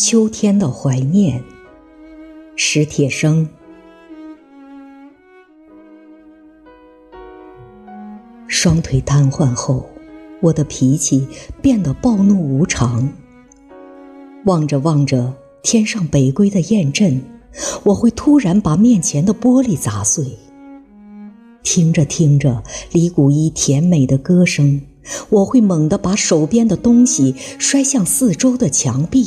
秋天的怀念，史铁生。双腿瘫痪后，我的脾气变得暴怒无常。望着望着天上北归的雁阵，我会突然把面前的玻璃砸碎。听着听着李谷一甜美的歌声，我会猛地把手边的东西摔向四周的墙壁。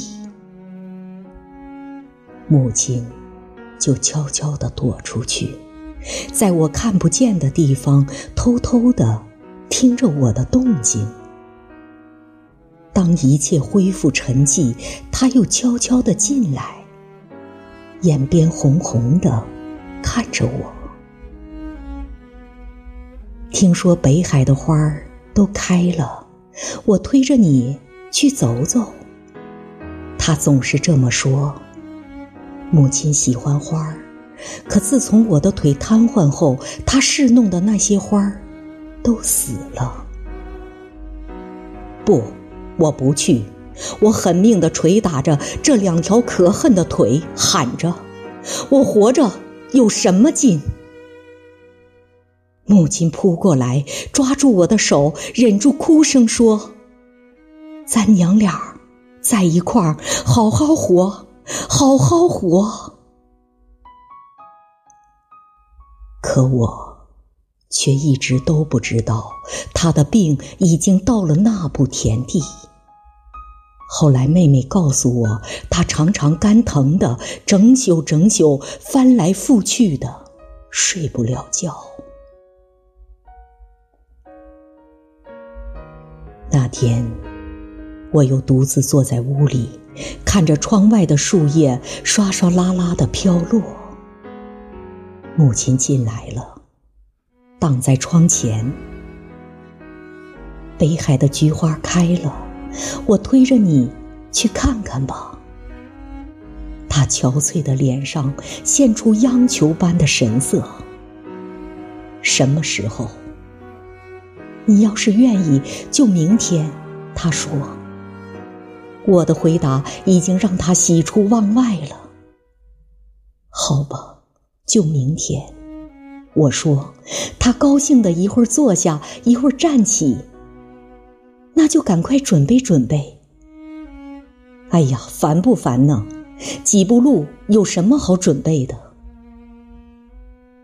母亲就悄悄地躲出去。在我看不见的地方，偷偷地听着我的动静。当一切恢复沉寂，他又悄悄地进来，眼边红红的，看着我。听说北海的花儿都开了，我推着你去走走。他总是这么说。母亲喜欢花儿。可自从我的腿瘫痪后，她侍弄的那些花儿都死了。不，我不去！我狠命地捶打着这两条可恨的腿，喊着：“我活着有什么劲？”母亲扑过来，抓住我的手，忍住哭声说：“咱娘俩在一块儿，好好活，好好活。”可我却一直都不知道，他的病已经到了那步田地。后来妹妹告诉我，他常常肝疼的，整宿整宿翻来覆去的，睡不了觉。那天，我又独自坐在屋里，看着窗外的树叶刷刷啦啦的飘落。母亲进来了，挡在窗前。北海的菊花开了，我推着你去看看吧。他憔悴的脸上现出央求般的神色。什么时候？你要是愿意，就明天。他说。我的回答已经让他喜出望外了。好吧。就明天，我说，他高兴的一会儿坐下，一会儿站起。那就赶快准备准备。哎呀，烦不烦呢？几步路有什么好准备的？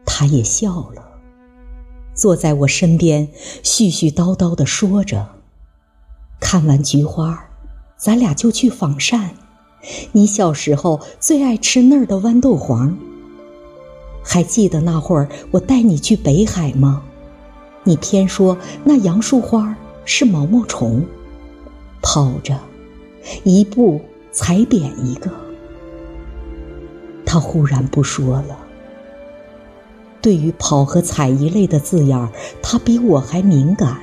他也笑了，坐在我身边，絮絮叨叨的说着：“看完菊花，咱俩就去仿膳。你小时候最爱吃那儿的豌豆黄。”还记得那会儿我带你去北海吗？你偏说那杨树花是毛毛虫，跑着，一步踩扁一个。他忽然不说了。对于跑和踩一类的字眼儿，他比我还敏感。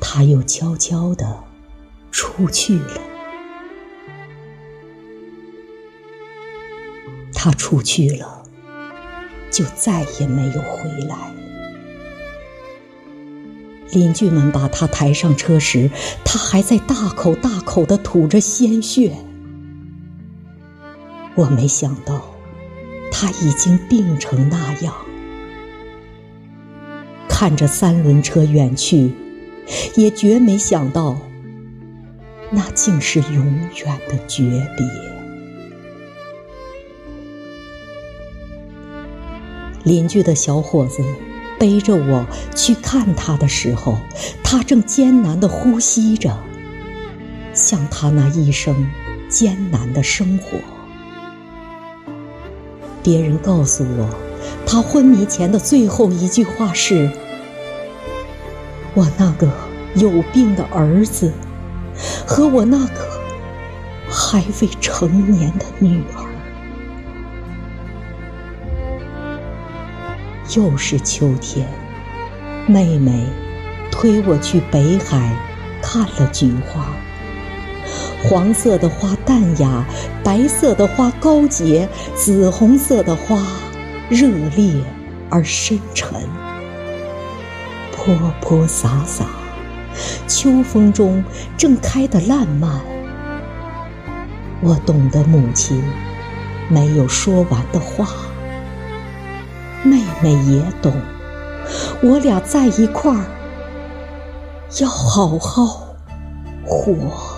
他又悄悄地出去了。他出去了。就再也没有回来。邻居们把他抬上车时，他还在大口大口的吐着鲜血。我没想到他已经病成那样。看着三轮车远去，也绝没想到，那竟是永远的诀别。邻居的小伙子背着我去看他的时候，他正艰难地呼吸着，像他那一生艰难的生活。别人告诉我，他昏迷前的最后一句话是：“我那个有病的儿子，和我那个还未成年的女儿。”又是秋天，妹妹推我去北海看了菊花。黄色的花淡雅，白色的花高洁，紫红色的花热烈而深沉。泼泼洒洒，秋风中正开得烂漫。我懂得母亲没有说完的话，妹妹也懂，我俩在一块儿，要好好活。